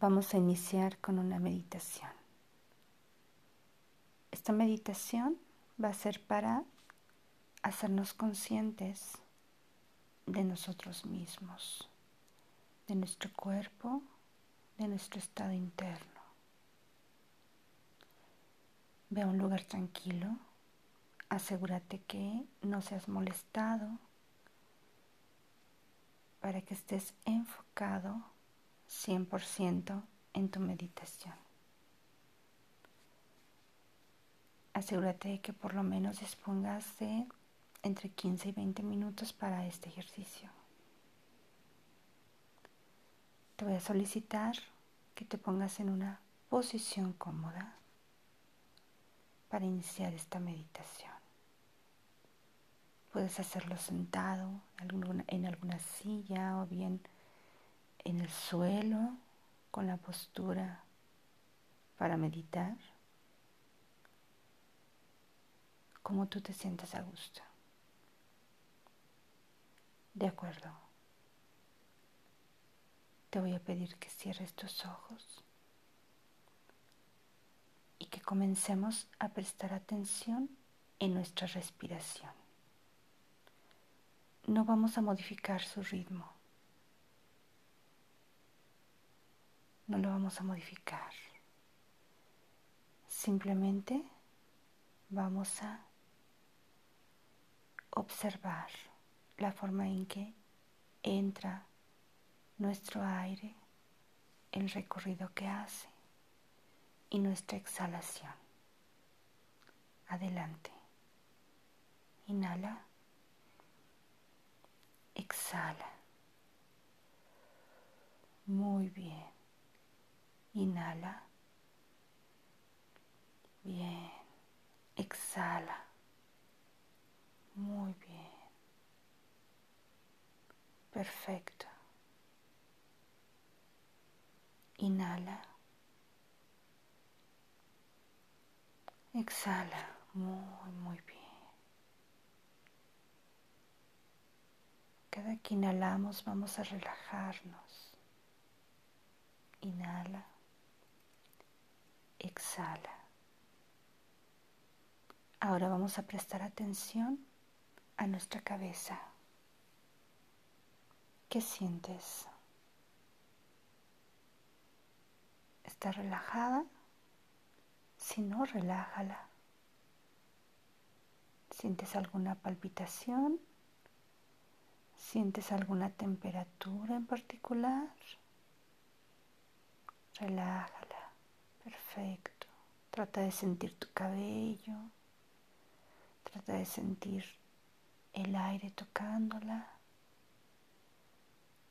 vamos a iniciar con una meditación. Esta meditación va a ser para hacernos conscientes de nosotros mismos, de nuestro cuerpo, de nuestro estado interno. Ve a un lugar tranquilo, asegúrate que no seas molestado para que estés enfocado 100% en tu meditación. Asegúrate de que por lo menos dispongas de entre 15 y 20 minutos para este ejercicio. Te voy a solicitar que te pongas en una posición cómoda para iniciar esta meditación. Puedes hacerlo sentado en alguna silla o bien en el suelo con la postura para meditar, como tú te sientas a gusto. De acuerdo. Te voy a pedir que cierres tus ojos y que comencemos a prestar atención en nuestra respiración. No vamos a modificar su ritmo no lo vamos a modificar. Simplemente vamos a observar la forma en que entra nuestro aire, el recorrido que hace y nuestra exhalación. Adelante. Inhala. Exhala. Muy bien. Inhala. Bien. Exhala. Muy bien. Perfecto. Inhala. Exhala. Muy, muy bien. Cada que inhalamos vamos a relajarnos. Inhala exhala. Ahora vamos a prestar atención a nuestra cabeza. ¿Qué sientes? ¿Está relajada? Si no, relájala. ¿Sientes alguna palpitación? ¿Sientes alguna temperatura en particular? Relájala. Perfecto. Trata de sentir tu cabello. Trata de sentir el aire tocándola.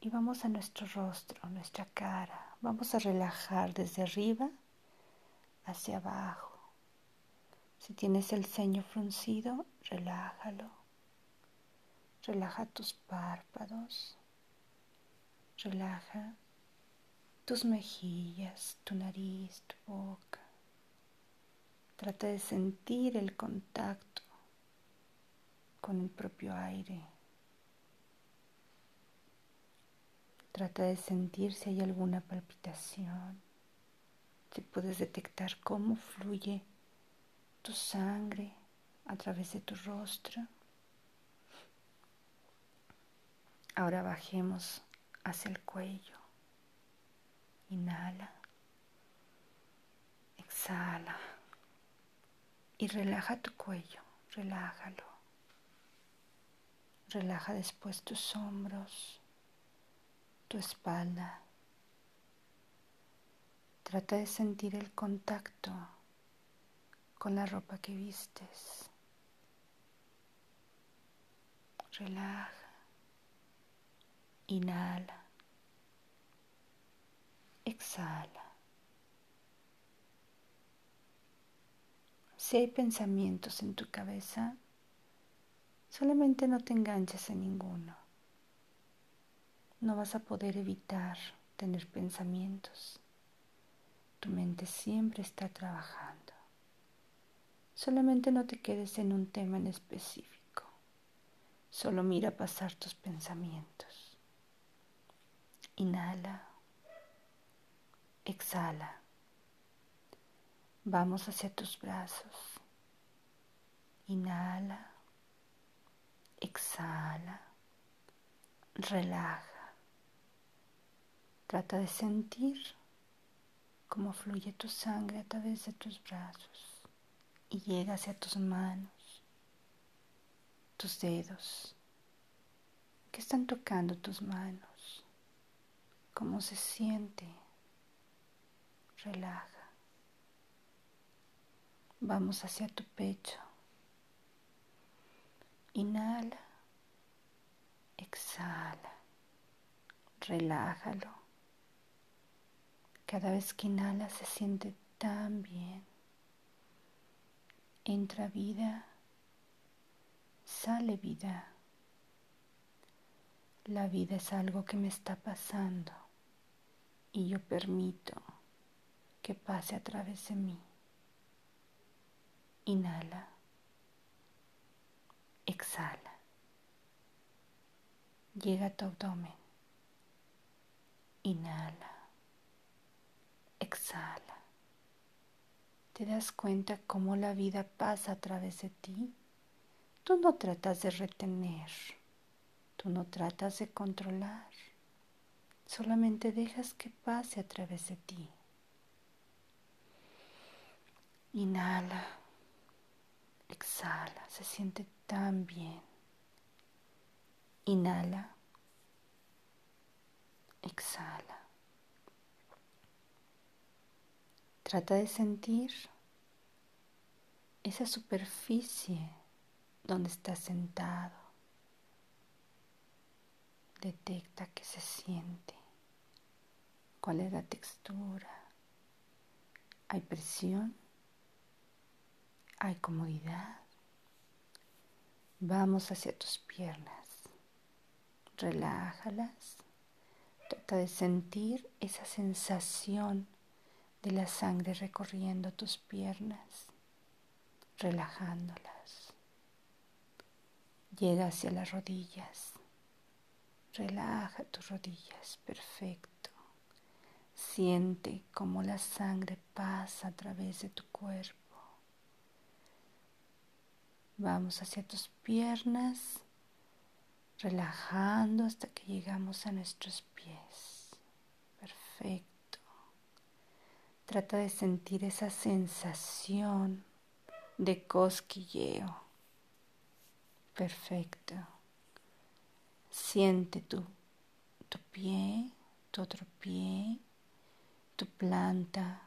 Y vamos a nuestro rostro, nuestra cara. Vamos a relajar desde arriba hacia abajo. Si tienes el ceño fruncido, relájalo. Relaja tus párpados. Relaja tus mejillas, tu nariz, tu boca. Trata de sentir el contacto con el propio aire. Trata de sentir si hay alguna palpitación, si puedes detectar cómo fluye tu sangre a través de tu rostro. Ahora bajemos hacia el cuello. Inhala. Exhala. Y relaja tu cuello. Relájalo. Relaja después tus hombros, tu espalda. Trata de sentir el contacto con la ropa que vistes. Relaja. Inhala. Exhala. Si hay pensamientos en tu cabeza, solamente no te enganches en ninguno. No vas a poder evitar tener pensamientos. Tu mente siempre está trabajando. Solamente no te quedes en un tema en específico. Solo mira pasar tus pensamientos. Inhala exhala. Vamos hacia tus brazos. Inhala, exhala, relaja. Trata de sentir cómo fluye tu sangre a través de tus brazos y llega hacia tus manos, tus dedos, que están tocando tus manos, cómo se siente. Relaja. Vamos hacia tu pecho. Inhala, exhala, relájalo. Cada vez que inhala se siente tan bien. Entra vida, sale vida. La vida es algo que me está pasando y yo permito que pase a través de mí. Inhala. Exhala. Llega a tu abdomen. Inhala. Exhala. ¿Te das cuenta cómo la vida pasa a través de ti? Tú no tratas de retener. Tú no tratas de controlar. Solamente dejas que pase a través de ti. Inhala. Exhala, se siente tan bien. Inhala. Exhala. Trata de sentir esa superficie donde estás sentado. Detecta qué se siente, cuál es la textura. ¿Hay presión? Hay comodidad. Vamos hacia tus piernas. Relájalas. Trata de sentir esa sensación de la sangre recorriendo tus piernas, relajándolas. Llega hacia las rodillas. Relaja tus rodillas. Perfecto. Siente cómo la sangre pasa a través de tu cuerpo Vamos hacia tus piernas, relajando hasta que llegamos a nuestros pies. Perfecto. Trata de sentir esa sensación de cosquilleo. Perfecto. Siente tu, tu pie, tu otro pie, tu planta,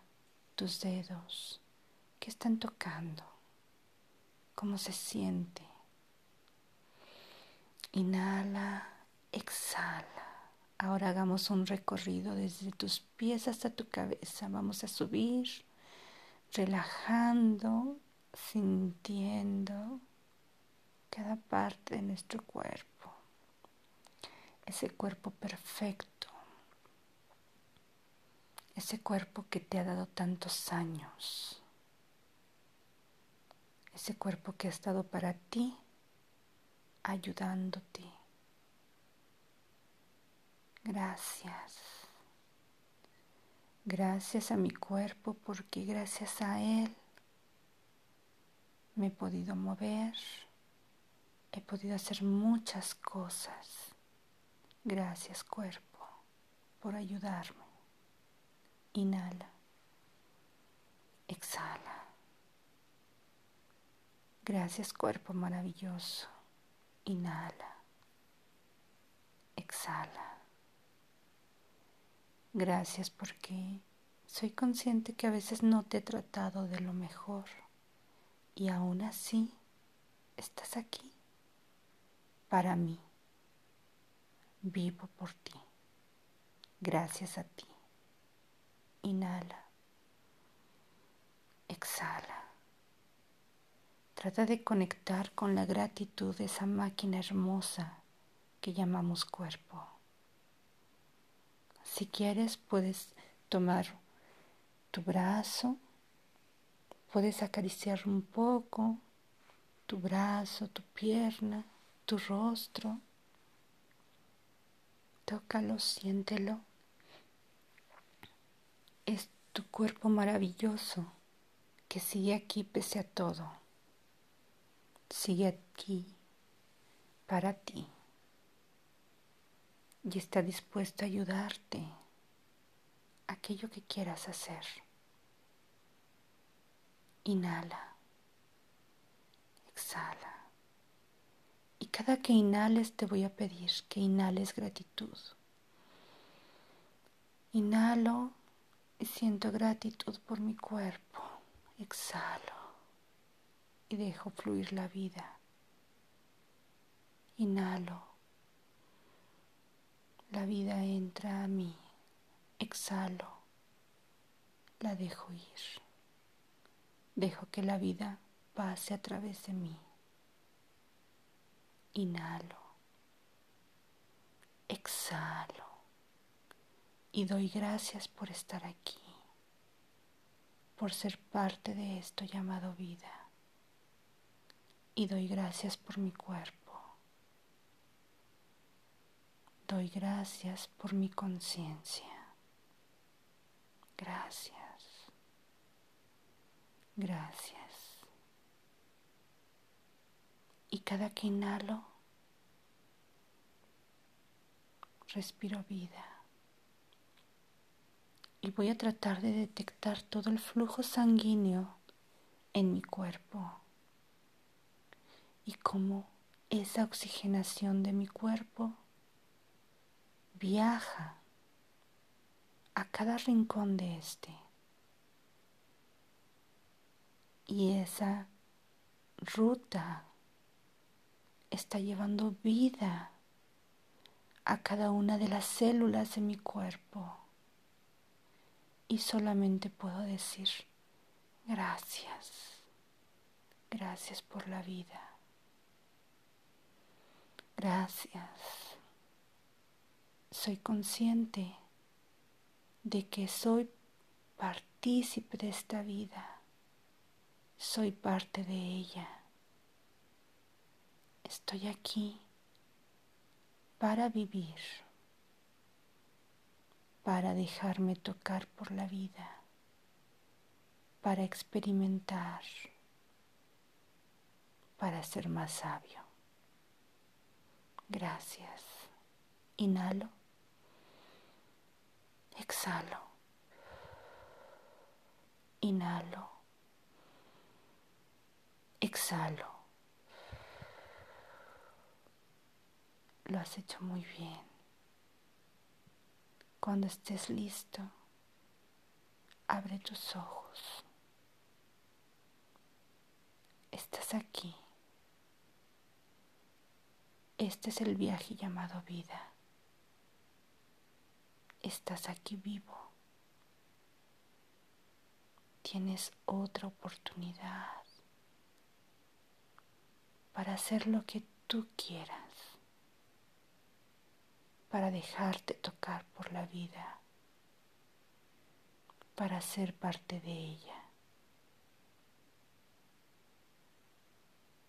tus dedos que están tocando cómo se siente. Inhala, exhala. Ahora hagamos un recorrido desde tus pies hasta tu cabeza. Vamos a subir, relajando, sintiendo cada parte de nuestro cuerpo. Ese cuerpo perfecto. Ese cuerpo que te ha dado tantos años ese cuerpo que ha estado para ti, ayudándote. Gracias. Gracias a mi cuerpo porque gracias a él me he podido mover, he podido hacer muchas cosas. Gracias cuerpo por ayudarme. Inhala. Exhala. Gracias cuerpo maravilloso. Inhala. Exhala. Gracias porque soy consciente que a veces no te he tratado de lo mejor y aún así estás aquí para mí. Vivo por ti. Gracias a ti. Inhala. Exhala. Trata de conectar con la gratitud de esa máquina hermosa que llamamos cuerpo. Si quieres, puedes tomar tu brazo, puedes acariciar un poco tu brazo, tu pierna, tu rostro. Tócalo, siéntelo. Es tu cuerpo maravilloso que sigue aquí pese a todo. Sigue aquí para ti y está dispuesto a ayudarte aquello que quieras hacer. Inhala, exhala. Y cada que inhales te voy a pedir que inhales gratitud. Inhalo y siento gratitud por mi cuerpo. Exhalo y dejo fluir la vida. Inhalo. La vida entra a mí. Exhalo. La dejo ir. Dejo que la vida pase a través de mí. Inhalo. Exhalo. Y doy gracias por estar aquí, por ser parte de esto llamado vida. Y doy gracias por mi cuerpo. Doy gracias por mi conciencia. Gracias. Gracias. Y cada que inhalo, respiro vida. Y voy a tratar de detectar todo el flujo sanguíneo en mi cuerpo. Y cómo esa oxigenación de mi cuerpo viaja a cada rincón de este. Y esa ruta está llevando vida a cada una de las células de mi cuerpo. Y solamente puedo decir, gracias, gracias por la vida. Gracias. Soy consciente de que soy partícipe de esta vida. Soy parte de ella. Estoy aquí para vivir, para dejarme tocar por la vida, para experimentar, para ser más sabio. Gracias. Inhalo. Exhalo. Inhalo. Exhalo. Lo has hecho muy bien. Cuando estés listo, abre tus ojos. Estás aquí. Este es el viaje llamado vida. Estás aquí vivo. Tienes otra oportunidad para hacer lo que tú quieras para dejarte tocar por la vida, para ser parte de ella.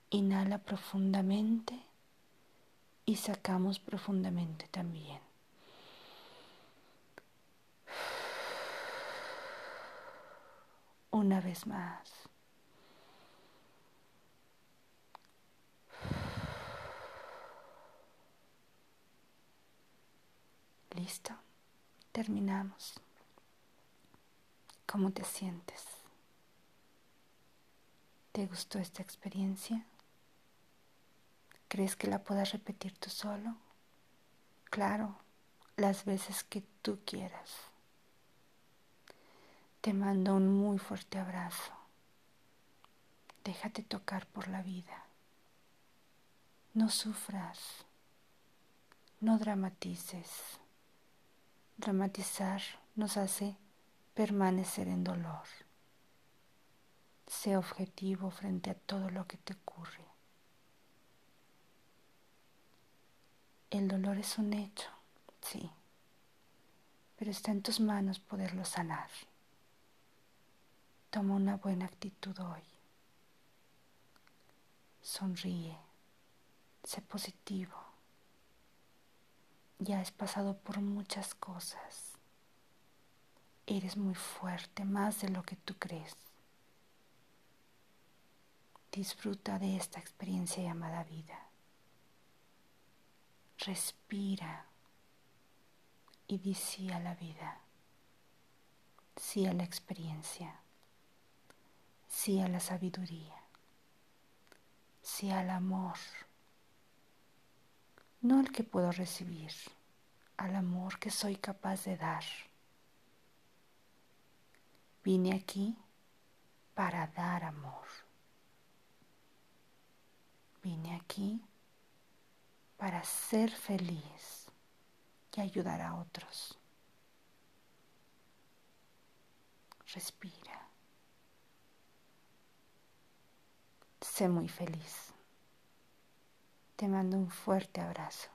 Inhala profundamente y sacamos profundamente también. Una vez más. Listo, terminamos. ¿Cómo te sientes? ¿Te gustó esta experiencia? ¿Crees que la puedas repetir tú solo? Claro, las veces que tú quieras. Te mando un muy fuerte abrazo. Déjate tocar por la vida. No sufras. No dramatices. Dramatizar nos hace permanecer en dolor. Sé objetivo frente a todo lo que te ocurre. El dolor es un hecho, sí, pero está en tus manos poderlo sanar. Toma una buena actitud hoy. Sonríe, sé positivo ya has pasado por muchas cosas. Eres muy fuerte, más de lo que tú crees. Disfruta de esta experiencia llamada vida. Respira y di sí a la vida, sí a la experiencia, sí a la sabiduría, sí al amor, no al que puedo recibir, al amor que soy capaz de dar. Vine aquí para dar amor. Vine aquí para ser feliz y ayudar a otros. Respira. Sé muy feliz. Te mando un fuerte abrazo.